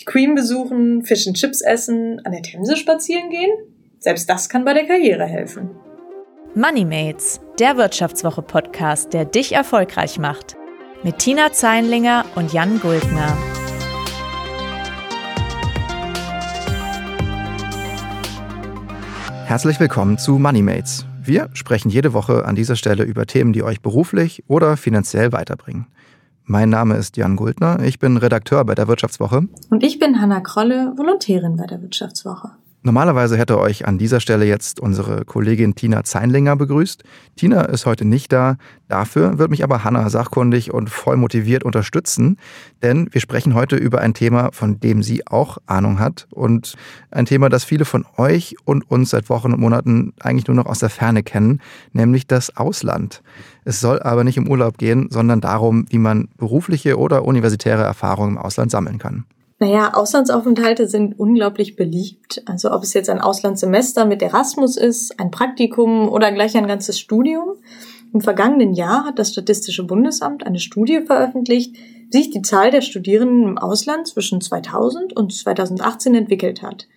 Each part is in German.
Die Queen besuchen, Fish and Chips essen, an der Themse spazieren gehen? Selbst das kann bei der Karriere helfen. Moneymates, der Wirtschaftswoche-Podcast, der dich erfolgreich macht. Mit Tina Zeinlinger und Jan Guldner. Herzlich willkommen zu Moneymates. Wir sprechen jede Woche an dieser Stelle über Themen, die euch beruflich oder finanziell weiterbringen. Mein Name ist Jan Guldner, ich bin Redakteur bei der Wirtschaftswoche. Und ich bin Hanna Krolle, Volontärin bei der Wirtschaftswoche. Normalerweise hätte euch an dieser Stelle jetzt unsere Kollegin Tina Zeinlinger begrüßt. Tina ist heute nicht da. Dafür wird mich aber Hanna sachkundig und voll motiviert unterstützen, denn wir sprechen heute über ein Thema, von dem sie auch Ahnung hat und ein Thema, das viele von euch und uns seit Wochen und Monaten eigentlich nur noch aus der Ferne kennen, nämlich das Ausland. Es soll aber nicht um Urlaub gehen, sondern darum, wie man berufliche oder universitäre Erfahrungen im Ausland sammeln kann. Naja, Auslandsaufenthalte sind unglaublich beliebt. Also ob es jetzt ein Auslandssemester mit Erasmus ist, ein Praktikum oder gleich ein ganzes Studium. Im vergangenen Jahr hat das Statistische Bundesamt eine Studie veröffentlicht, wie sich die Zahl der Studierenden im Ausland zwischen 2000 und 2018 entwickelt hat.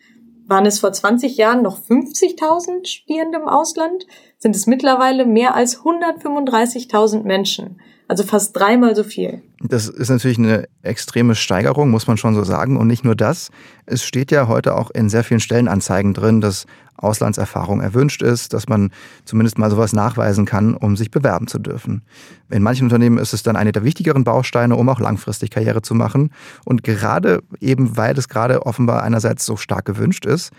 Waren es vor 20 Jahren noch 50.000 Studierende im Ausland, sind es mittlerweile mehr als 135.000 Menschen also fast dreimal so viel. Das ist natürlich eine extreme Steigerung, muss man schon so sagen. Und nicht nur das. Es steht ja heute auch in sehr vielen Stellenanzeigen drin, dass Auslandserfahrung erwünscht ist, dass man zumindest mal sowas nachweisen kann, um sich bewerben zu dürfen. In manchen Unternehmen ist es dann eine der wichtigeren Bausteine, um auch langfristig Karriere zu machen. Und gerade eben, weil es gerade offenbar einerseits so stark gewünscht ist,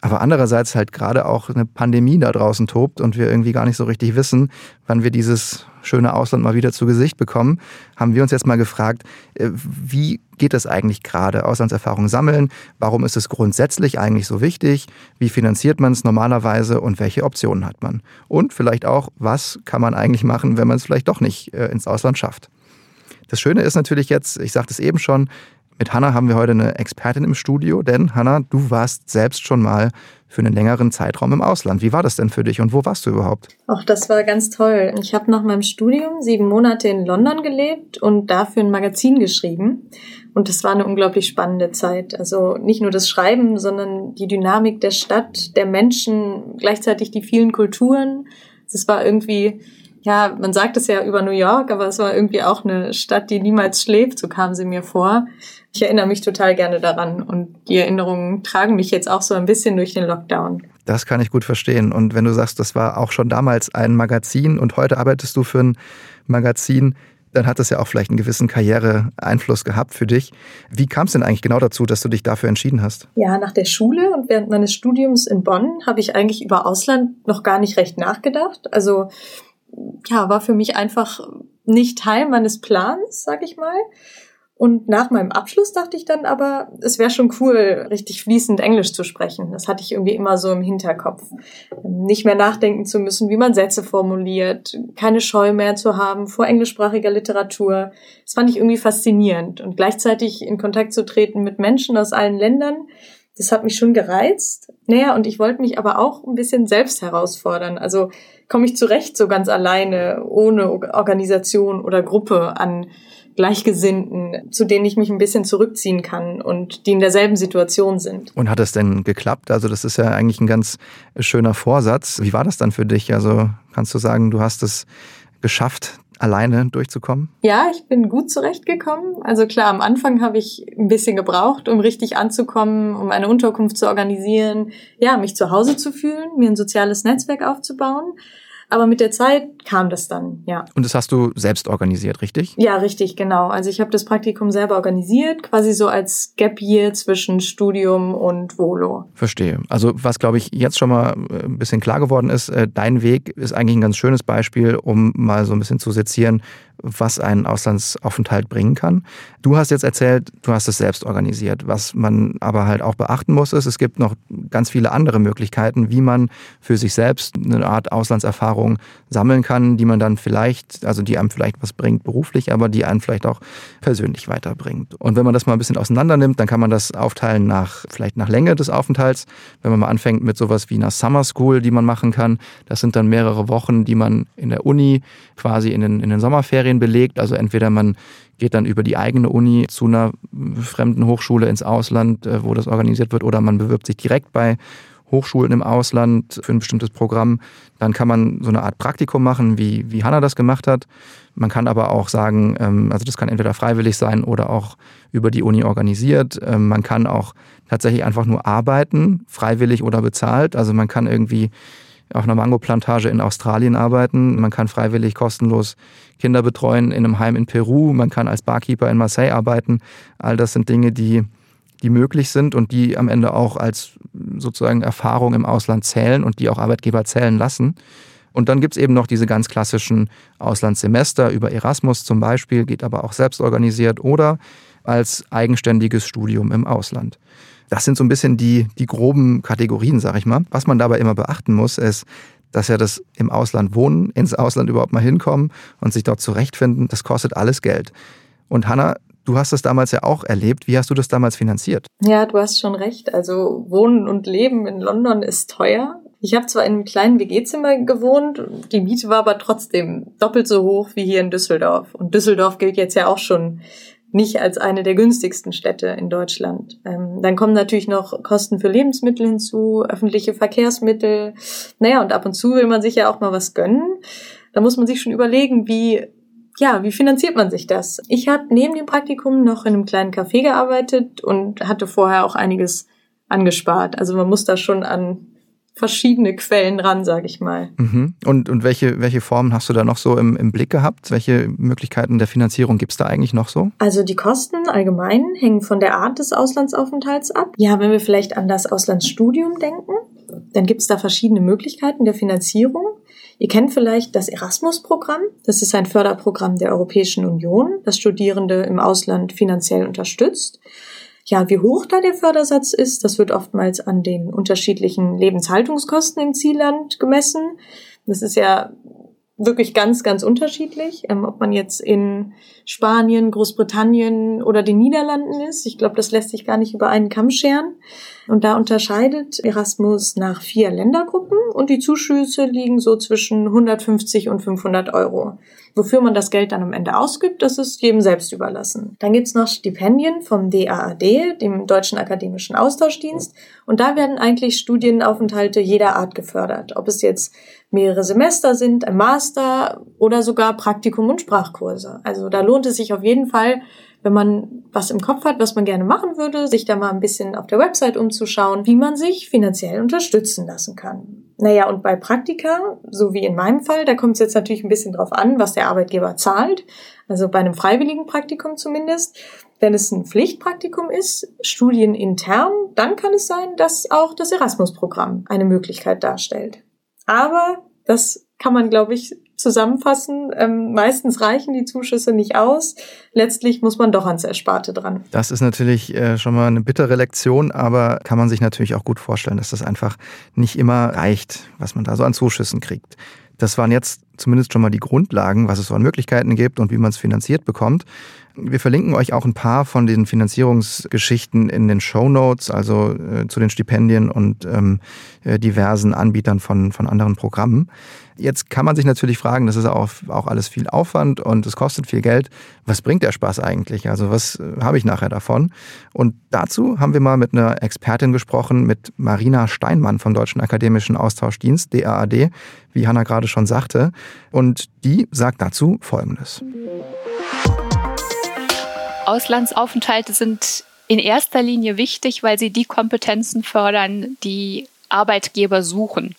aber andererseits halt gerade auch eine Pandemie da draußen tobt und wir irgendwie gar nicht so richtig wissen, wann wir dieses schöne Ausland mal wieder zu Gesicht bekommen, haben wir uns jetzt mal gefragt, äh, wie geht es eigentlich gerade? Auslandserfahrung sammeln? Warum ist es grundsätzlich eigentlich so wichtig? Wie finanziert man es normalerweise und welche Optionen hat man? Und vielleicht auch, was kann man eigentlich machen, wenn man es vielleicht doch nicht äh, ins Ausland schafft? Das Schöne ist natürlich jetzt, ich sagte es eben schon, mit Hanna haben wir heute eine Expertin im Studio, denn Hanna, du warst selbst schon mal für einen längeren Zeitraum im Ausland. Wie war das denn für dich und wo warst du überhaupt? Ach, das war ganz toll. Ich habe nach meinem Studium sieben Monate in London gelebt und dafür ein Magazin geschrieben. Und das war eine unglaublich spannende Zeit. Also nicht nur das Schreiben, sondern die Dynamik der Stadt, der Menschen, gleichzeitig die vielen Kulturen. Das war irgendwie ja, man sagt es ja über New York, aber es war irgendwie auch eine Stadt, die niemals schläft, so kam sie mir vor. Ich erinnere mich total gerne daran und die Erinnerungen tragen mich jetzt auch so ein bisschen durch den Lockdown. Das kann ich gut verstehen. Und wenn du sagst, das war auch schon damals ein Magazin und heute arbeitest du für ein Magazin, dann hat das ja auch vielleicht einen gewissen Karriereeinfluss gehabt für dich. Wie kam es denn eigentlich genau dazu, dass du dich dafür entschieden hast? Ja, nach der Schule und während meines Studiums in Bonn habe ich eigentlich über Ausland noch gar nicht recht nachgedacht. Also ja, war für mich einfach nicht Teil meines Plans, sag ich mal. Und nach meinem Abschluss dachte ich dann aber, es wäre schon cool, richtig fließend Englisch zu sprechen. Das hatte ich irgendwie immer so im Hinterkopf. Nicht mehr nachdenken zu müssen, wie man Sätze formuliert, keine Scheu mehr zu haben vor englischsprachiger Literatur. Das fand ich irgendwie faszinierend. Und gleichzeitig in Kontakt zu treten mit Menschen aus allen Ländern, das hat mich schon gereizt. Naja, und ich wollte mich aber auch ein bisschen selbst herausfordern. Also komme ich zurecht so ganz alleine, ohne Organisation oder Gruppe an Gleichgesinnten, zu denen ich mich ein bisschen zurückziehen kann und die in derselben Situation sind. Und hat es denn geklappt? Also das ist ja eigentlich ein ganz schöner Vorsatz. Wie war das dann für dich? Also kannst du sagen, du hast es geschafft, alleine durchzukommen? Ja, ich bin gut zurechtgekommen. Also klar, am Anfang habe ich ein bisschen gebraucht, um richtig anzukommen, um eine Unterkunft zu organisieren, ja, mich zu Hause zu fühlen, mir ein soziales Netzwerk aufzubauen. Aber mit der Zeit kam das dann, ja. Und das hast du selbst organisiert, richtig? Ja, richtig, genau. Also ich habe das Praktikum selber organisiert, quasi so als Gap Year zwischen Studium und Volo. Verstehe. Also was, glaube ich, jetzt schon mal äh, ein bisschen klar geworden ist, äh, dein Weg ist eigentlich ein ganz schönes Beispiel, um mal so ein bisschen zu sezieren, was ein Auslandsaufenthalt bringen kann. Du hast jetzt erzählt, du hast es selbst organisiert. Was man aber halt auch beachten muss, ist, es gibt noch ganz viele andere Möglichkeiten, wie man für sich selbst eine Art Auslandserfahrung sammeln kann, die man dann vielleicht, also die einem vielleicht was bringt beruflich, aber die einen vielleicht auch persönlich weiterbringt. Und wenn man das mal ein bisschen auseinander nimmt, dann kann man das aufteilen nach, vielleicht nach Länge des Aufenthalts. Wenn man mal anfängt mit sowas wie einer Summer School, die man machen kann, das sind dann mehrere Wochen, die man in der Uni quasi in den, in den Sommerferien Kriterien belegt. Also entweder man geht dann über die eigene Uni zu einer fremden Hochschule ins Ausland, äh, wo das organisiert wird, oder man bewirbt sich direkt bei Hochschulen im Ausland für ein bestimmtes Programm. Dann kann man so eine Art Praktikum machen, wie, wie Hanna das gemacht hat. Man kann aber auch sagen, ähm, also das kann entweder freiwillig sein oder auch über die Uni organisiert. Ähm, man kann auch tatsächlich einfach nur arbeiten, freiwillig oder bezahlt. Also man kann irgendwie auf einer Mangoplantage in Australien arbeiten. Man kann freiwillig kostenlos Kinder betreuen in einem Heim in Peru. Man kann als Barkeeper in Marseille arbeiten. All das sind Dinge, die die möglich sind und die am Ende auch als sozusagen Erfahrung im Ausland zählen und die auch Arbeitgeber zählen lassen. Und dann gibt es eben noch diese ganz klassischen Auslandssemester über Erasmus zum Beispiel, geht aber auch selbst organisiert oder als eigenständiges Studium im Ausland. Das sind so ein bisschen die, die groben Kategorien, sag ich mal. Was man dabei immer beachten muss, ist, dass ja das im Ausland wohnen, ins Ausland überhaupt mal hinkommen und sich dort zurechtfinden, das kostet alles Geld. Und Hanna, Du hast das damals ja auch erlebt. Wie hast du das damals finanziert? Ja, du hast schon recht. Also Wohnen und Leben in London ist teuer. Ich habe zwar in einem kleinen WG-Zimmer gewohnt, die Miete war aber trotzdem doppelt so hoch wie hier in Düsseldorf. Und Düsseldorf gilt jetzt ja auch schon nicht als eine der günstigsten Städte in Deutschland. Ähm, dann kommen natürlich noch Kosten für Lebensmittel hinzu, öffentliche Verkehrsmittel. Naja, und ab und zu will man sich ja auch mal was gönnen. Da muss man sich schon überlegen, wie ja, wie finanziert man sich das? Ich habe neben dem Praktikum noch in einem kleinen Café gearbeitet und hatte vorher auch einiges angespart. Also man muss da schon an verschiedene Quellen ran, sage ich mal. Mhm. Und, und welche, welche Formen hast du da noch so im, im Blick gehabt? Welche Möglichkeiten der Finanzierung gibt's da eigentlich noch so? Also die Kosten allgemein hängen von der Art des Auslandsaufenthalts ab. Ja, wenn wir vielleicht an das Auslandsstudium denken, dann gibt's da verschiedene Möglichkeiten der Finanzierung. Ihr kennt vielleicht das Erasmus-Programm. Das ist ein Förderprogramm der Europäischen Union, das Studierende im Ausland finanziell unterstützt. Ja, wie hoch da der Fördersatz ist, das wird oftmals an den unterschiedlichen Lebenshaltungskosten im Zielland gemessen. Das ist ja wirklich ganz, ganz unterschiedlich, ähm, ob man jetzt in Spanien, Großbritannien oder den Niederlanden ist. Ich glaube, das lässt sich gar nicht über einen Kamm scheren. Und da unterscheidet Erasmus nach vier Ländergruppen und die Zuschüsse liegen so zwischen 150 und 500 Euro. Wofür man das Geld dann am Ende ausgibt, das ist jedem selbst überlassen. Dann gibt's noch Stipendien vom DAAD, dem Deutschen Akademischen Austauschdienst. Und da werden eigentlich Studienaufenthalte jeder Art gefördert. Ob es jetzt mehrere Semester sind, ein Master oder sogar Praktikum und Sprachkurse. Also da lohnt es sich auf jeden Fall, wenn man was im Kopf hat, was man gerne machen würde, sich da mal ein bisschen auf der Website umzuschauen, wie man sich finanziell unterstützen lassen kann. Naja, und bei Praktika, so wie in meinem Fall, da kommt es jetzt natürlich ein bisschen drauf an, was der Arbeitgeber zahlt. Also bei einem freiwilligen Praktikum zumindest. Wenn es ein Pflichtpraktikum ist, studienintern, dann kann es sein, dass auch das Erasmus-Programm eine Möglichkeit darstellt. Aber das kann man, glaube ich, zusammenfassen. Ähm, meistens reichen die Zuschüsse nicht aus. Letztlich muss man doch ans Ersparte dran. Das ist natürlich äh, schon mal eine bittere Lektion, aber kann man sich natürlich auch gut vorstellen, dass das einfach nicht immer reicht, was man da so an Zuschüssen kriegt. Das waren jetzt zumindest schon mal die Grundlagen, was es so an Möglichkeiten gibt und wie man es finanziert bekommt. Wir verlinken euch auch ein paar von den Finanzierungsgeschichten in den Show Notes, also äh, zu den Stipendien und ähm, äh, diversen Anbietern von, von anderen Programmen. Jetzt kann man sich natürlich fragen, das ist auch, auch alles viel Aufwand und es kostet viel Geld. Was bringt der Spaß eigentlich? Also was äh, habe ich nachher davon? Und dazu haben wir mal mit einer Expertin gesprochen, mit Marina Steinmann vom Deutschen Akademischen Austauschdienst, DAAD, wie Hanna gerade schon sagte. Und die sagt dazu Folgendes. Auslandsaufenthalte sind in erster Linie wichtig, weil sie die Kompetenzen fördern, die Arbeitgeber suchen.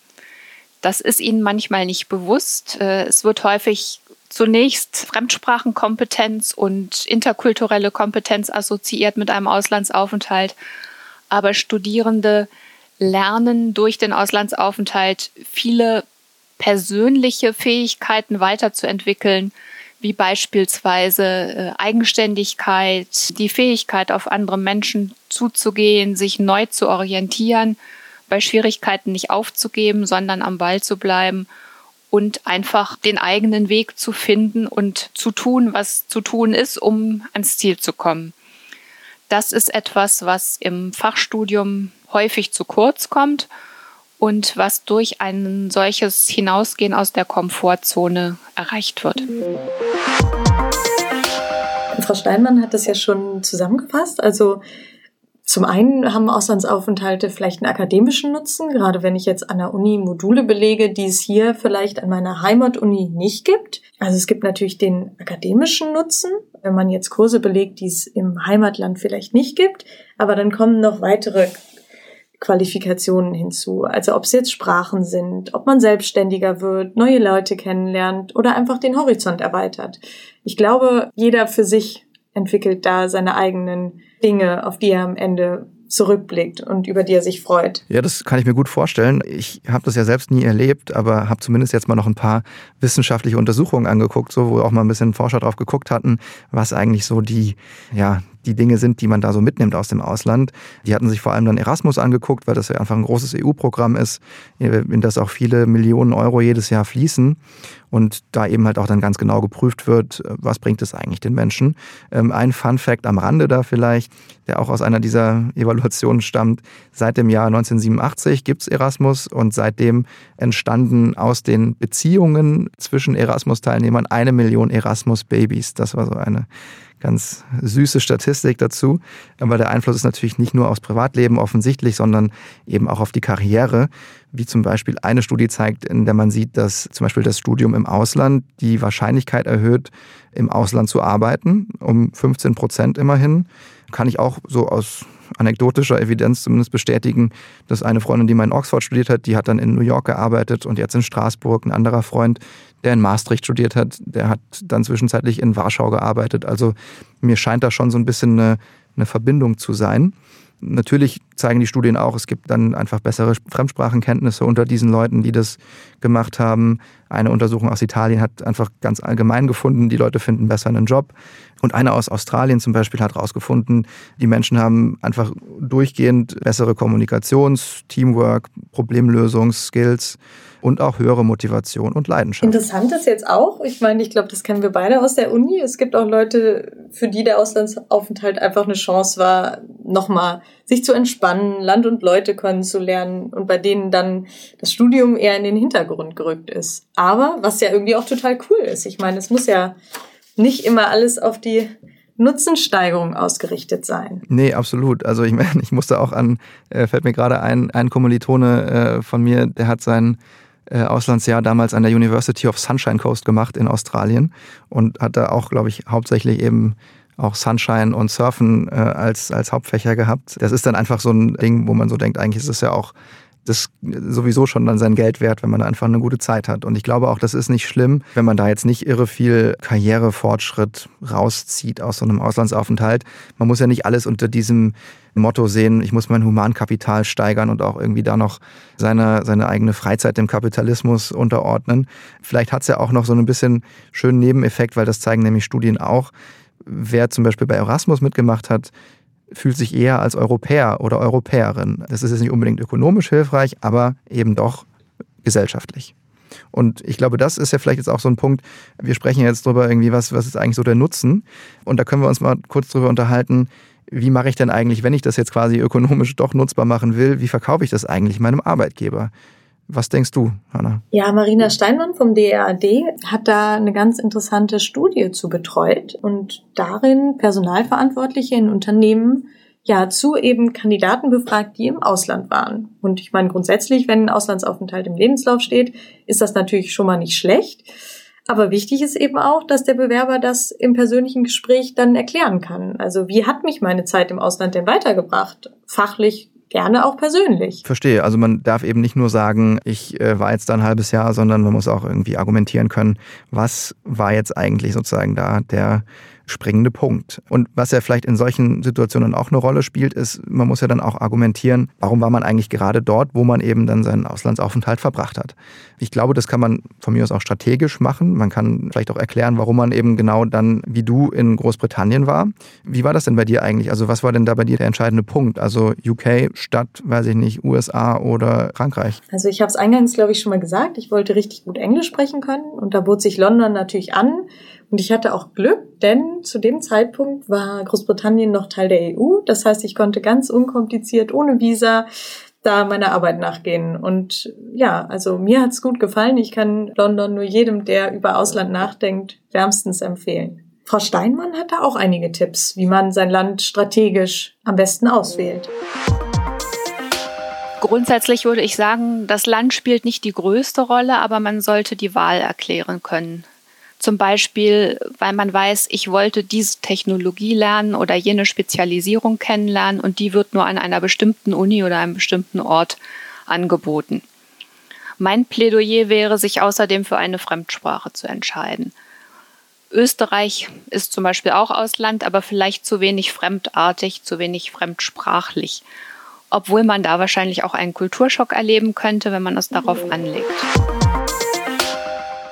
Das ist ihnen manchmal nicht bewusst. Äh, es wird häufig zunächst Fremdsprachenkompetenz und interkulturelle Kompetenz assoziiert mit einem Auslandsaufenthalt. Aber Studierende lernen durch den Auslandsaufenthalt viele persönliche Fähigkeiten weiterzuentwickeln, wie beispielsweise äh, Eigenständigkeit, die Fähigkeit, auf andere Menschen zuzugehen, sich neu zu orientieren bei Schwierigkeiten nicht aufzugeben, sondern am Ball zu bleiben und einfach den eigenen Weg zu finden und zu tun, was zu tun ist, um ans Ziel zu kommen. Das ist etwas, was im Fachstudium häufig zu kurz kommt und was durch ein solches Hinausgehen aus der Komfortzone erreicht wird. Frau Steinmann hat das ja schon zusammengefasst. Also zum einen haben Auslandsaufenthalte vielleicht einen akademischen Nutzen, gerade wenn ich jetzt an der Uni Module belege, die es hier vielleicht an meiner Heimatuni nicht gibt. Also es gibt natürlich den akademischen Nutzen, wenn man jetzt Kurse belegt, die es im Heimatland vielleicht nicht gibt. Aber dann kommen noch weitere Qualifikationen hinzu. Also ob es jetzt Sprachen sind, ob man selbstständiger wird, neue Leute kennenlernt oder einfach den Horizont erweitert. Ich glaube, jeder für sich entwickelt da seine eigenen Dinge, auf die er am Ende zurückblickt und über die er sich freut. Ja, das kann ich mir gut vorstellen. Ich habe das ja selbst nie erlebt, aber habe zumindest jetzt mal noch ein paar wissenschaftliche Untersuchungen angeguckt, so wo auch mal ein bisschen Forscher drauf geguckt hatten, was eigentlich so die ja die Dinge sind, die man da so mitnimmt aus dem Ausland. Die hatten sich vor allem dann Erasmus angeguckt, weil das ja einfach ein großes EU-Programm ist, in das auch viele Millionen Euro jedes Jahr fließen und da eben halt auch dann ganz genau geprüft wird, was bringt es eigentlich den Menschen. Ähm, ein Fun Fact am Rande da vielleicht, der auch aus einer dieser Evaluationen stammt. Seit dem Jahr 1987 gibt es Erasmus und seitdem entstanden aus den Beziehungen zwischen Erasmus-Teilnehmern eine Million Erasmus-Babys. Das war so eine ganz süße Statistik dazu. Aber der Einfluss ist natürlich nicht nur aufs Privatleben offensichtlich, sondern eben auch auf die Karriere. Wie zum Beispiel eine Studie zeigt, in der man sieht, dass zum Beispiel das Studium im Ausland die Wahrscheinlichkeit erhöht, im Ausland zu arbeiten, um 15 Prozent immerhin. Kann ich auch so aus anekdotischer Evidenz zumindest bestätigen, dass eine Freundin, die mal in Oxford studiert hat, die hat dann in New York gearbeitet und jetzt in Straßburg. Ein anderer Freund, der in Maastricht studiert hat, der hat dann zwischenzeitlich in Warschau gearbeitet. Also mir scheint da schon so ein bisschen eine, eine Verbindung zu sein. Natürlich zeigen die Studien auch, es gibt dann einfach bessere Fremdsprachenkenntnisse unter diesen Leuten, die das gemacht haben. Eine Untersuchung aus Italien hat einfach ganz allgemein gefunden, die Leute finden besser einen Job. Und eine aus Australien zum Beispiel hat herausgefunden, die Menschen haben einfach durchgehend bessere Kommunikations-, Teamwork-, Problemlösungs-Skills und auch höhere Motivation und Leidenschaft. Interessant ist jetzt auch, ich meine, ich glaube, das kennen wir beide aus der Uni. Es gibt auch Leute, für die der Auslandsaufenthalt einfach eine Chance war, nochmal sich zu entspannen, Land und Leute kennenzulernen und bei denen dann das Studium eher in den Hintergrund gerückt ist. Aber was ja irgendwie auch total cool ist. Ich meine, es muss ja nicht immer alles auf die Nutzensteigerung ausgerichtet sein. Nee, absolut. Also ich meine, ich musste auch an, äh, fällt mir gerade ein, ein Kommilitone äh, von mir, der hat sein äh, Auslandsjahr damals an der University of Sunshine Coast gemacht in Australien und hat da auch, glaube ich, hauptsächlich eben auch Sunshine und Surfen äh, als, als Hauptfächer gehabt. Das ist dann einfach so ein Ding, wo man so denkt, eigentlich ist es ja auch das sowieso schon dann sein Geld wert, wenn man einfach eine gute Zeit hat. Und ich glaube auch, das ist nicht schlimm, wenn man da jetzt nicht irre viel Karrierefortschritt rauszieht aus so einem Auslandsaufenthalt. Man muss ja nicht alles unter diesem Motto sehen, ich muss mein Humankapital steigern und auch irgendwie da noch seine, seine eigene Freizeit dem Kapitalismus unterordnen. Vielleicht hat es ja auch noch so ein bisschen schönen Nebeneffekt, weil das zeigen nämlich Studien auch. Wer zum Beispiel bei Erasmus mitgemacht hat, fühlt sich eher als Europäer oder Europäerin. Das ist jetzt nicht unbedingt ökonomisch hilfreich, aber eben doch gesellschaftlich. Und ich glaube, das ist ja vielleicht jetzt auch so ein Punkt. Wir sprechen jetzt darüber irgendwie, was, was ist eigentlich so der Nutzen? Und da können wir uns mal kurz darüber unterhalten, wie mache ich denn eigentlich, wenn ich das jetzt quasi ökonomisch doch nutzbar machen will, wie verkaufe ich das eigentlich meinem Arbeitgeber? Was denkst du, Hanna? Ja, Marina Steinmann vom DRAD hat da eine ganz interessante Studie zu betreut und darin Personalverantwortliche in Unternehmen ja zu eben Kandidaten befragt, die im Ausland waren. Und ich meine grundsätzlich, wenn ein Auslandsaufenthalt im Lebenslauf steht, ist das natürlich schon mal nicht schlecht. Aber wichtig ist eben auch, dass der Bewerber das im persönlichen Gespräch dann erklären kann. Also wie hat mich meine Zeit im Ausland denn weitergebracht? Fachlich, gerne auch persönlich. Verstehe. Also man darf eben nicht nur sagen, ich äh, war jetzt da ein halbes Jahr, sondern man muss auch irgendwie argumentieren können, was war jetzt eigentlich sozusagen da der springende Punkt. Und was ja vielleicht in solchen Situationen auch eine Rolle spielt, ist, man muss ja dann auch argumentieren, warum war man eigentlich gerade dort, wo man eben dann seinen Auslandsaufenthalt verbracht hat. Ich glaube, das kann man von mir aus auch strategisch machen. Man kann vielleicht auch erklären, warum man eben genau dann wie du in Großbritannien war. Wie war das denn bei dir eigentlich? Also was war denn da bei dir der entscheidende Punkt? Also UK statt, weiß ich nicht, USA oder Frankreich? Also ich habe es eingangs, glaube ich, schon mal gesagt. Ich wollte richtig gut Englisch sprechen können und da bot sich London natürlich an. Und ich hatte auch Glück, denn zu dem Zeitpunkt war Großbritannien noch Teil der EU. Das heißt, ich konnte ganz unkompliziert, ohne Visa, da meiner Arbeit nachgehen. Und ja, also mir hat's gut gefallen. Ich kann London nur jedem, der über Ausland nachdenkt, wärmstens empfehlen. Frau Steinmann hat da auch einige Tipps, wie man sein Land strategisch am besten auswählt. Grundsätzlich würde ich sagen, das Land spielt nicht die größte Rolle, aber man sollte die Wahl erklären können. Zum Beispiel, weil man weiß, ich wollte diese Technologie lernen oder jene Spezialisierung kennenlernen und die wird nur an einer bestimmten Uni oder einem bestimmten Ort angeboten. Mein Plädoyer wäre, sich außerdem für eine Fremdsprache zu entscheiden. Österreich ist zum Beispiel auch Ausland, aber vielleicht zu wenig fremdartig, zu wenig fremdsprachlich. Obwohl man da wahrscheinlich auch einen Kulturschock erleben könnte, wenn man es darauf anlegt.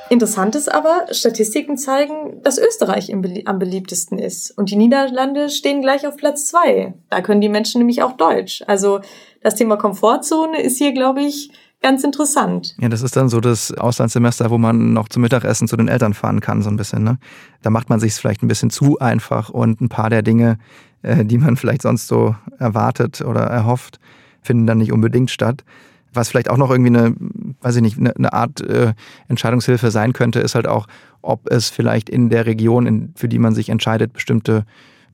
Interessant ist aber, Statistiken zeigen, dass Österreich am beliebtesten ist. Und die Niederlande stehen gleich auf Platz zwei. Da können die Menschen nämlich auch Deutsch. Also das Thema Komfortzone ist hier, glaube ich, ganz interessant. Ja, das ist dann so das Auslandssemester, wo man noch zum Mittagessen zu den Eltern fahren kann, so ein bisschen. Ne? Da macht man sich vielleicht ein bisschen zu einfach und ein paar der Dinge, äh, die man vielleicht sonst so erwartet oder erhofft, finden dann nicht unbedingt statt. Was vielleicht auch noch irgendwie eine, weiß ich nicht, eine, Art äh, Entscheidungshilfe sein könnte, ist halt auch, ob es vielleicht in der Region, in, für die man sich entscheidet, bestimmte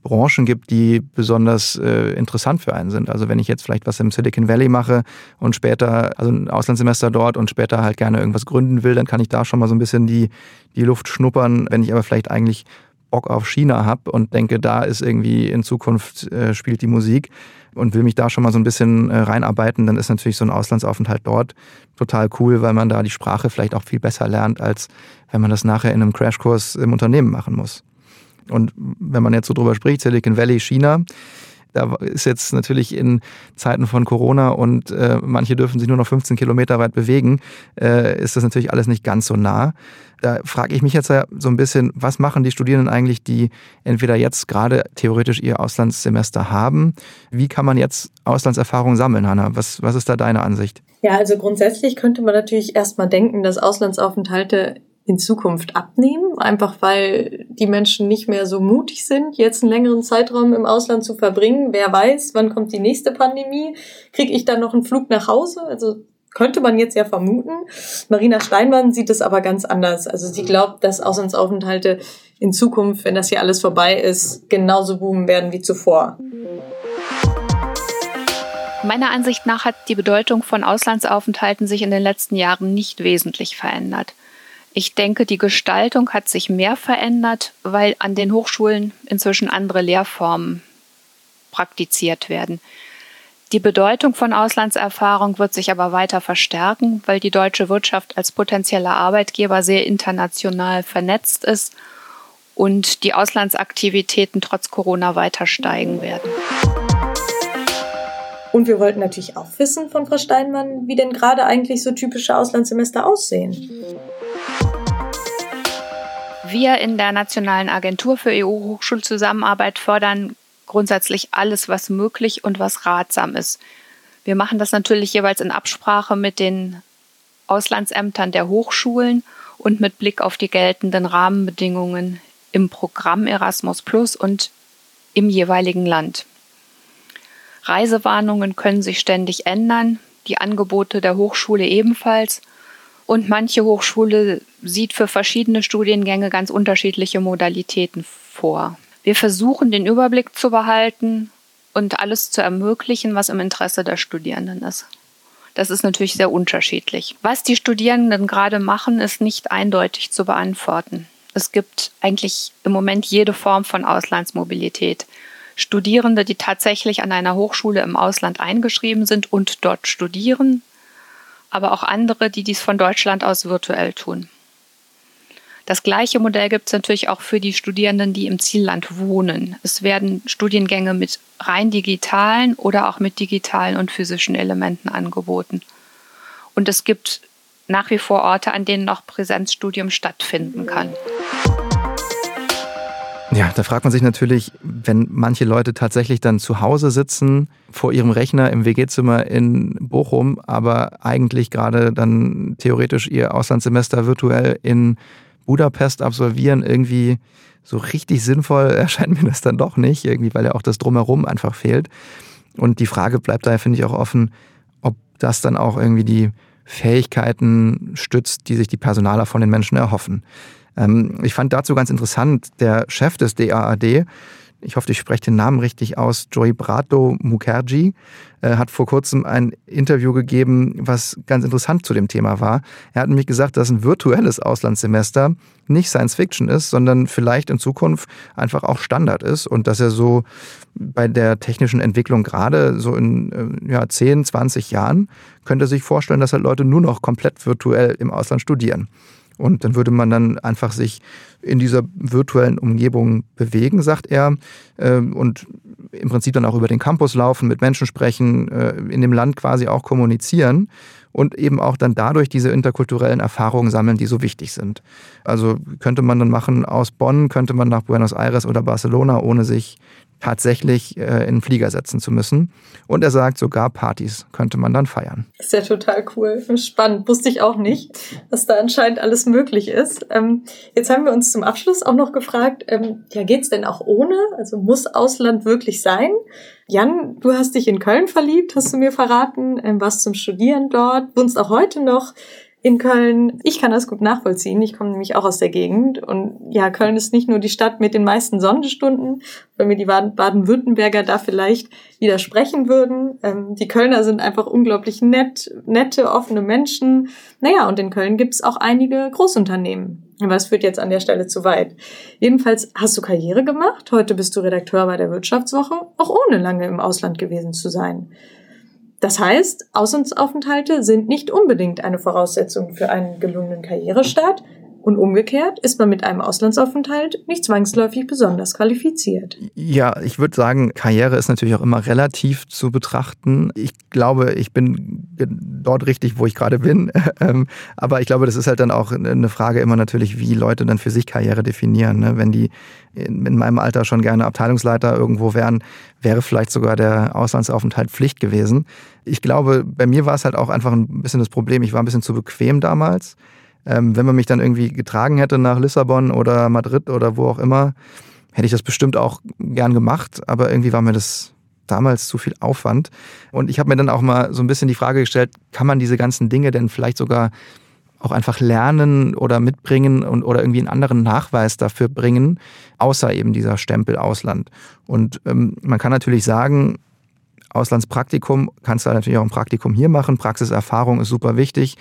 Branchen gibt, die besonders äh, interessant für einen sind. Also wenn ich jetzt vielleicht was im Silicon Valley mache und später, also ein Auslandssemester dort und später halt gerne irgendwas gründen will, dann kann ich da schon mal so ein bisschen die, die Luft schnuppern. Wenn ich aber vielleicht eigentlich Bock auf China habe und denke, da ist irgendwie in Zukunft äh, spielt die Musik und will mich da schon mal so ein bisschen äh, reinarbeiten, dann ist natürlich so ein Auslandsaufenthalt dort total cool, weil man da die Sprache vielleicht auch viel besser lernt, als wenn man das nachher in einem Crashkurs im Unternehmen machen muss. Und wenn man jetzt so drüber spricht, Silicon Valley, China, da ist jetzt natürlich in Zeiten von Corona und äh, manche dürfen sich nur noch 15 Kilometer weit bewegen, äh, ist das natürlich alles nicht ganz so nah. Da frage ich mich jetzt ja so ein bisschen, was machen die Studierenden eigentlich, die entweder jetzt gerade theoretisch ihr Auslandssemester haben? Wie kann man jetzt Auslandserfahrung sammeln, Hanna? Was, was ist da deine Ansicht? Ja, also grundsätzlich könnte man natürlich erstmal denken, dass Auslandsaufenthalte in Zukunft abnehmen, einfach weil die Menschen nicht mehr so mutig sind, jetzt einen längeren Zeitraum im Ausland zu verbringen. Wer weiß, wann kommt die nächste Pandemie? Kriege ich dann noch einen Flug nach Hause? Also könnte man jetzt ja vermuten. Marina Steinmann sieht es aber ganz anders. Also sie glaubt, dass Auslandsaufenthalte in Zukunft, wenn das hier alles vorbei ist, genauso boomen werden wie zuvor. Meiner Ansicht nach hat die Bedeutung von Auslandsaufenthalten sich in den letzten Jahren nicht wesentlich verändert. Ich denke, die Gestaltung hat sich mehr verändert, weil an den Hochschulen inzwischen andere Lehrformen praktiziert werden. Die Bedeutung von Auslandserfahrung wird sich aber weiter verstärken, weil die deutsche Wirtschaft als potenzieller Arbeitgeber sehr international vernetzt ist und die Auslandsaktivitäten trotz Corona weiter steigen werden. Und wir wollten natürlich auch wissen von Frau Steinmann, wie denn gerade eigentlich so typische Auslandssemester aussehen. Wir in der Nationalen Agentur für EU-Hochschulzusammenarbeit fördern grundsätzlich alles, was möglich und was ratsam ist. Wir machen das natürlich jeweils in Absprache mit den Auslandsämtern der Hochschulen und mit Blick auf die geltenden Rahmenbedingungen im Programm Erasmus Plus und im jeweiligen Land. Reisewarnungen können sich ständig ändern, die Angebote der Hochschule ebenfalls und manche Hochschule sieht für verschiedene Studiengänge ganz unterschiedliche Modalitäten vor. Wir versuchen den Überblick zu behalten und alles zu ermöglichen, was im Interesse der Studierenden ist. Das ist natürlich sehr unterschiedlich. Was die Studierenden gerade machen, ist nicht eindeutig zu beantworten. Es gibt eigentlich im Moment jede Form von Auslandsmobilität. Studierende, die tatsächlich an einer Hochschule im Ausland eingeschrieben sind und dort studieren, aber auch andere, die dies von Deutschland aus virtuell tun. Das gleiche Modell gibt es natürlich auch für die Studierenden, die im Zielland wohnen. Es werden Studiengänge mit rein digitalen oder auch mit digitalen und physischen Elementen angeboten. Und es gibt nach wie vor Orte, an denen noch Präsenzstudium stattfinden kann. Ja, da fragt man sich natürlich, wenn manche Leute tatsächlich dann zu Hause sitzen, vor ihrem Rechner im WG-Zimmer in Bochum, aber eigentlich gerade dann theoretisch ihr Auslandssemester virtuell in Budapest absolvieren, irgendwie so richtig sinnvoll erscheint mir das dann doch nicht, irgendwie, weil ja auch das Drumherum einfach fehlt. Und die Frage bleibt daher, finde ich, auch offen, ob das dann auch irgendwie die Fähigkeiten stützt, die sich die Personaler von den Menschen erhoffen. Ähm, ich fand dazu ganz interessant, der Chef des DAAD, ich hoffe, ich spreche den Namen richtig aus, Joy Brato Mukherjee, äh, hat vor kurzem ein Interview gegeben, was ganz interessant zu dem Thema war. Er hat nämlich gesagt, dass ein virtuelles Auslandssemester nicht Science Fiction ist, sondern vielleicht in Zukunft einfach auch Standard ist und dass er so bei der technischen Entwicklung gerade so in äh, ja, 10, 20 Jahren könnte sich vorstellen, dass halt Leute nur noch komplett virtuell im Ausland studieren. Und dann würde man dann einfach sich in dieser virtuellen Umgebung bewegen, sagt er, ähm, und im Prinzip dann auch über den Campus laufen, mit Menschen sprechen, äh, in dem Land quasi auch kommunizieren und eben auch dann dadurch diese interkulturellen Erfahrungen sammeln, die so wichtig sind. Also könnte man dann machen, aus Bonn könnte man nach Buenos Aires oder Barcelona, ohne sich tatsächlich äh, in den Flieger setzen zu müssen. Und er sagt, sogar Partys könnte man dann feiern. ist ja total cool. Spannend. Wusste ich auch nicht, dass da anscheinend alles möglich ist. Ähm, jetzt haben wir uns zum Abschluss auch noch gefragt, ähm, ja, geht's denn auch ohne? Also muss Ausland wirklich sein? Jan, du hast dich in Köln verliebt, hast du mir verraten, ähm, warst zum Studieren dort, wohnst auch heute noch in Köln. Ich kann das gut nachvollziehen. Ich komme nämlich auch aus der Gegend. Und ja, Köln ist nicht nur die Stadt mit den meisten Sonnenstunden, wenn mir die Baden-Württemberger da vielleicht widersprechen würden. Ähm, die Kölner sind einfach unglaublich nett, nette, offene Menschen. Naja, und in Köln gibt es auch einige Großunternehmen. Aber es führt jetzt an der Stelle zu weit. Jedenfalls hast du Karriere gemacht. Heute bist du Redakteur bei der Wirtschaftswoche, auch ohne lange im Ausland gewesen zu sein. Das heißt, Auslandsaufenthalte sind nicht unbedingt eine Voraussetzung für einen gelungenen Karrierestart, und umgekehrt ist man mit einem Auslandsaufenthalt nicht zwangsläufig besonders qualifiziert. Ja, ich würde sagen, Karriere ist natürlich auch immer relativ zu betrachten. Ich glaube, ich bin dort richtig, wo ich gerade bin. Ähm, aber ich glaube, das ist halt dann auch eine Frage immer natürlich, wie Leute dann für sich Karriere definieren. Ne? Wenn die in meinem Alter schon gerne Abteilungsleiter irgendwo wären, wäre vielleicht sogar der Auslandsaufenthalt Pflicht gewesen. Ich glaube, bei mir war es halt auch einfach ein bisschen das Problem. Ich war ein bisschen zu bequem damals. Ähm, wenn man mich dann irgendwie getragen hätte nach Lissabon oder Madrid oder wo auch immer, hätte ich das bestimmt auch gern gemacht, aber irgendwie war mir das damals zu viel Aufwand. Und ich habe mir dann auch mal so ein bisschen die Frage gestellt, kann man diese ganzen Dinge denn vielleicht sogar auch einfach lernen oder mitbringen und, oder irgendwie einen anderen Nachweis dafür bringen, außer eben dieser Stempel Ausland. Und ähm, man kann natürlich sagen, Auslandspraktikum kannst du natürlich auch ein Praktikum hier machen, Praxiserfahrung ist super wichtig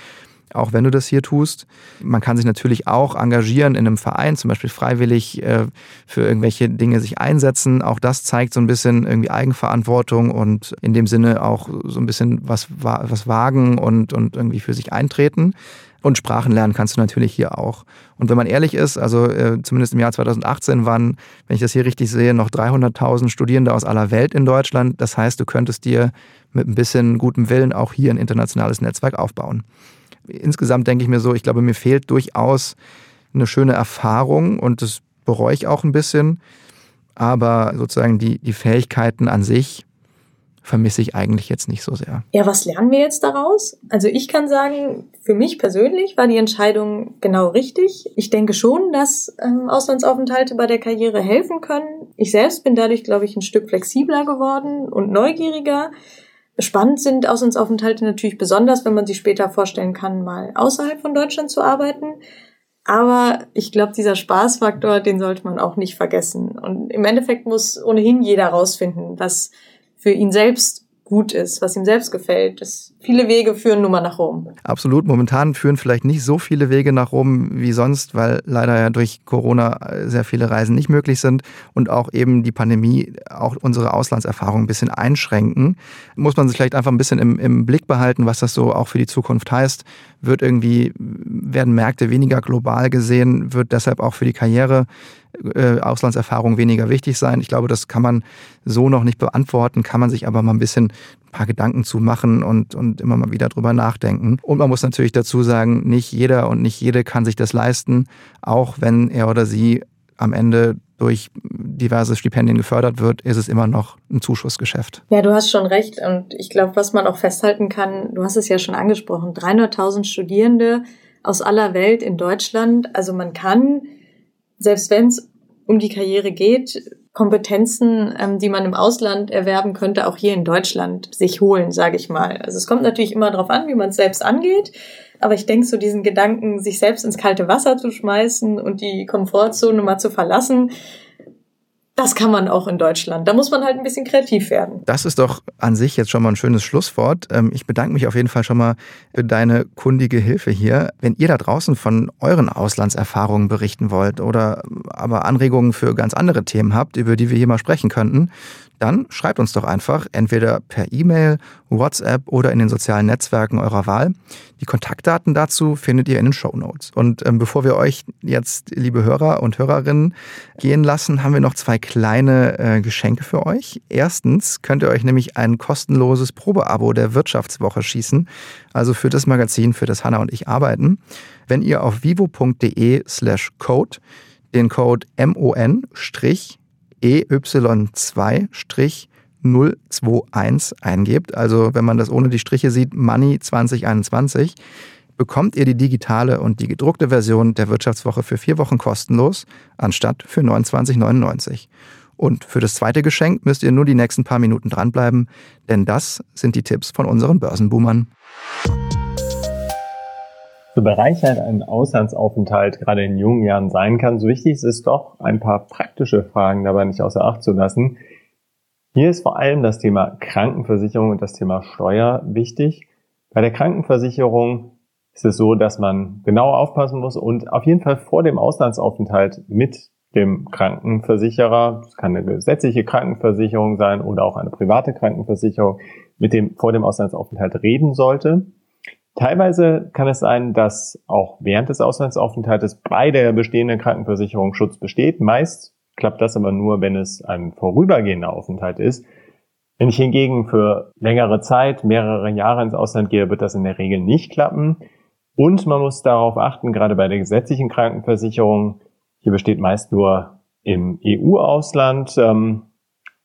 auch wenn du das hier tust. Man kann sich natürlich auch engagieren in einem Verein, zum Beispiel freiwillig äh, für irgendwelche Dinge sich einsetzen. Auch das zeigt so ein bisschen irgendwie Eigenverantwortung und in dem Sinne auch so ein bisschen was, was wagen und, und irgendwie für sich eintreten. Und Sprachen lernen kannst du natürlich hier auch. Und wenn man ehrlich ist, also äh, zumindest im Jahr 2018 waren, wenn ich das hier richtig sehe, noch 300.000 Studierende aus aller Welt in Deutschland. Das heißt, du könntest dir mit ein bisschen gutem Willen auch hier ein internationales Netzwerk aufbauen insgesamt denke ich mir so, ich glaube, mir fehlt durchaus eine schöne Erfahrung und das bereue ich auch ein bisschen. Aber sozusagen die, die Fähigkeiten an sich vermisse ich eigentlich jetzt nicht so sehr. Ja, was lernen wir jetzt daraus? Also ich kann sagen, für mich persönlich war die Entscheidung genau richtig. Ich denke schon, dass ähm, Auslandsaufenthalte bei der Karriere helfen können. Ich selbst bin dadurch, glaube ich, ein Stück flexibler geworden und neugieriger. Spannend sind Auslandsaufenthalte natürlich besonders, wenn man sich später vorstellen kann, mal außerhalb von Deutschland zu arbeiten. Aber ich glaube, dieser Spaßfaktor, den sollte man auch nicht vergessen. Und im Endeffekt muss ohnehin jeder rausfinden, was für ihn selbst gut ist, was ihm selbst gefällt. Das, viele Wege führen nun mal nach Rom. Absolut. Momentan führen vielleicht nicht so viele Wege nach Rom wie sonst, weil leider ja durch Corona sehr viele Reisen nicht möglich sind und auch eben die Pandemie auch unsere Auslandserfahrung ein bisschen einschränken. Muss man sich vielleicht einfach ein bisschen im, im Blick behalten, was das so auch für die Zukunft heißt. Wird irgendwie, werden Märkte weniger global gesehen, wird deshalb auch für die Karriere äh, Auslandserfahrung weniger wichtig sein. Ich glaube, das kann man so noch nicht beantworten, kann man sich aber mal ein bisschen paar Gedanken zu machen und, und immer mal wieder drüber nachdenken. Und man muss natürlich dazu sagen, nicht jeder und nicht jede kann sich das leisten, auch wenn er oder sie am Ende durch diverse Stipendien gefördert wird, ist es immer noch ein Zuschussgeschäft. Ja, du hast schon recht. Und ich glaube, was man auch festhalten kann, du hast es ja schon angesprochen, 300.000 Studierende aus aller Welt in Deutschland. Also man kann selbst wenn es um die Karriere geht, Kompetenzen, ähm, die man im Ausland erwerben könnte, auch hier in Deutschland sich holen, sage ich mal. Also es kommt natürlich immer darauf an, wie man es selbst angeht. Aber ich denke, so diesen Gedanken, sich selbst ins kalte Wasser zu schmeißen und die Komfortzone mal zu verlassen, das kann man auch in Deutschland. Da muss man halt ein bisschen kreativ werden. Das ist doch an sich jetzt schon mal ein schönes Schlusswort. Ähm, ich bedanke mich auf jeden Fall schon mal für deine kundige Hilfe hier. Wenn ihr da draußen von euren Auslandserfahrungen berichten wollt oder aber Anregungen für ganz andere Themen habt, über die wir hier mal sprechen könnten, dann schreibt uns doch einfach entweder per E-Mail, WhatsApp oder in den sozialen Netzwerken eurer Wahl. Die Kontaktdaten dazu findet ihr in den Show Notes. Und ähm, bevor wir euch jetzt, liebe Hörer und Hörerinnen, gehen lassen, haben wir noch zwei kleine äh, Geschenke für euch. Erstens könnt ihr euch nämlich ein kostenloses Probeabo der Wirtschaftswoche schießen, also für das Magazin, für das Hanna und ich arbeiten. Wenn ihr auf vivo.de slash code den Code MON- EY2-021 eingebt, also wenn man das ohne die Striche sieht, Money 2021, bekommt ihr die digitale und die gedruckte Version der Wirtschaftswoche für vier Wochen kostenlos, anstatt für 29,99. Und für das zweite Geschenk müsst ihr nur die nächsten paar Minuten dranbleiben, denn das sind die Tipps von unseren Börsenboomern. So bereichernd ein Auslandsaufenthalt gerade in jungen Jahren sein kann, so wichtig ist es doch, ein paar praktische Fragen dabei nicht außer Acht zu lassen. Hier ist vor allem das Thema Krankenversicherung und das Thema Steuer wichtig. Bei der Krankenversicherung ist es so, dass man genau aufpassen muss und auf jeden Fall vor dem Auslandsaufenthalt mit dem Krankenversicherer, das kann eine gesetzliche Krankenversicherung sein oder auch eine private Krankenversicherung, mit dem vor dem Auslandsaufenthalt reden sollte. Teilweise kann es sein, dass auch während des Auslandsaufenthaltes bei der bestehenden Krankenversicherung Schutz besteht. Meist klappt das aber nur, wenn es ein vorübergehender Aufenthalt ist. Wenn ich hingegen für längere Zeit, mehrere Jahre ins Ausland gehe, wird das in der Regel nicht klappen. Und man muss darauf achten, gerade bei der gesetzlichen Krankenversicherung, hier besteht meist nur im EU-Ausland, ähm,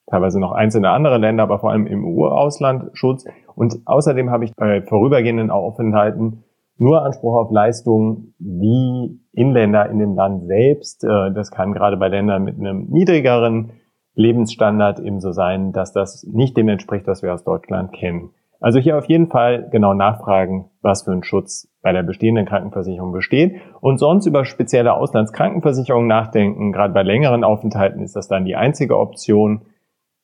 teilweise noch einzelne andere Länder, aber vor allem im EU-Ausland Schutz. Und außerdem habe ich bei vorübergehenden Aufenthalten nur Anspruch auf Leistungen wie Inländer in dem Land selbst. Äh, das kann gerade bei Ländern mit einem niedrigeren Lebensstandard ebenso sein, dass das nicht dem entspricht, was wir aus Deutschland kennen. Also hier auf jeden Fall genau nachfragen, was für ein Schutz bei der bestehenden Krankenversicherung besteht und sonst über spezielle Auslandskrankenversicherungen nachdenken. Gerade bei längeren Aufenthalten ist das dann die einzige Option.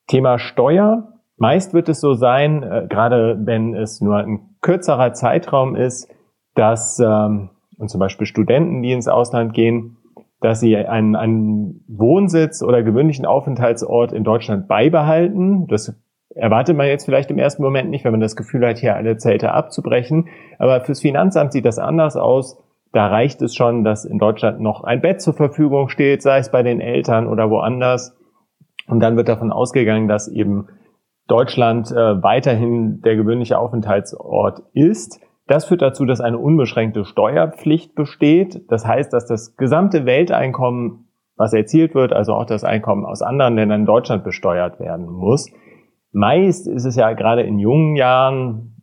Thema Steuer Meist wird es so sein, äh, gerade wenn es nur ein kürzerer Zeitraum ist, dass ähm, und zum Beispiel Studenten, die ins Ausland gehen, dass sie einen, einen Wohnsitz oder gewöhnlichen Aufenthaltsort in Deutschland beibehalten. Das erwartet man jetzt vielleicht im ersten Moment nicht, wenn man das Gefühl hat, hier alle Zelte abzubrechen. Aber fürs Finanzamt sieht das anders aus. Da reicht es schon, dass in Deutschland noch ein Bett zur Verfügung steht, sei es bei den Eltern oder woanders. Und dann wird davon ausgegangen, dass eben Deutschland äh, weiterhin der gewöhnliche Aufenthaltsort ist. Das führt dazu, dass eine unbeschränkte Steuerpflicht besteht. Das heißt, dass das gesamte Welteinkommen, was erzielt wird, also auch das Einkommen aus anderen Ländern in Deutschland besteuert werden muss. Meist ist es ja gerade in jungen Jahren,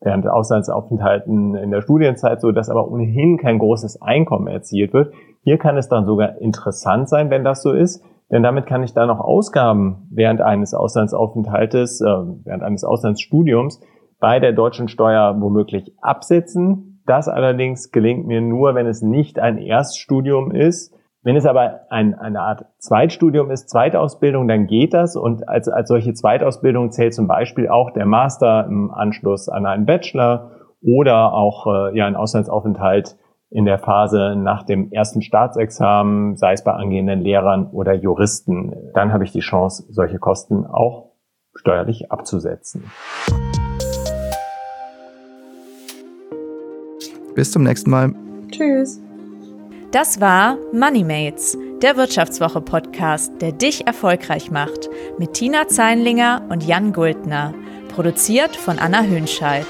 während Auslandsaufenthalten in der Studienzeit so, dass aber ohnehin kein großes Einkommen erzielt wird. Hier kann es dann sogar interessant sein, wenn das so ist, denn damit kann ich dann noch Ausgaben während eines Auslandsaufenthaltes, äh, während eines Auslandsstudiums bei der deutschen Steuer womöglich absetzen. Das allerdings gelingt mir nur, wenn es nicht ein Erststudium ist. Wenn es aber ein, eine Art Zweitstudium ist, Zweitausbildung, dann geht das. Und als, als solche Zweitausbildung zählt zum Beispiel auch der Master im Anschluss an einen Bachelor oder auch äh, ja, ein Auslandsaufenthalt in der Phase nach dem ersten Staatsexamen, sei es bei angehenden Lehrern oder Juristen. Dann habe ich die Chance, solche Kosten auch steuerlich abzusetzen. Bis zum nächsten Mal. Tschüss. Das war MoneyMates, der Wirtschaftswoche-Podcast, der dich erfolgreich macht, mit Tina Zeinlinger und Jan Guldner, produziert von Anna Hönscheid.